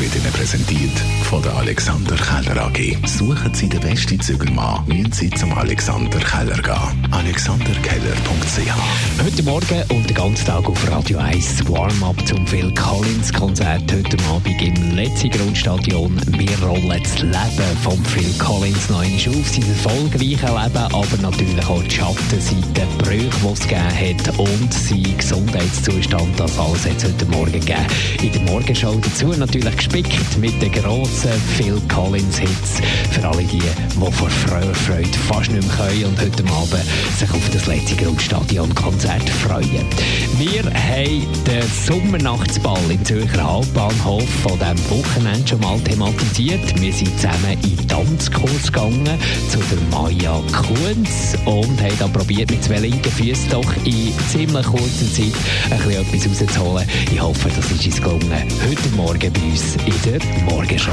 wird Ihnen präsentiert von der Alexander Keller AG. Suchen Sie den besten Zügelmann, müssen Sie zum Alexander Keller gehen. alexanderkeller.ch Heute Morgen und den ganzen Tag auf Radio 1 Warm-up zum Phil Collins Konzert heute Abend im letzten Grundstadion. Wir rollen das Leben von Phil Collins noch einmal auf, sein erfolgreiches Leben, aber natürlich auch die Schattenseite, die Brüche, die es gegeben hat und sein Gesundheitszustand. Das alles hat es heute Morgen gegeben. In der Morgenshow dazu natürlich gespickt mit den grossen Phil Collins Hits für alle die, die vor Freude, Freude fast nicht mehr können und heute Abend sich auf das letzte Grundstadion Konzert freuen. Wir haben den Sommernachtsball im Zürcher Hauptbahnhof von diesem Wochenende schon mal thematisiert. Wir sind zusammen in Tanzkurs gegangen zu der Maya Kunz und haben dann probiert mit zwei linken Füßen doch in ziemlich kurzer Zeit ein bisschen etwas rauszuholen. Ich hoffe, das ist uns gelungen. Heute Morgen bei uns in der Morgenshow.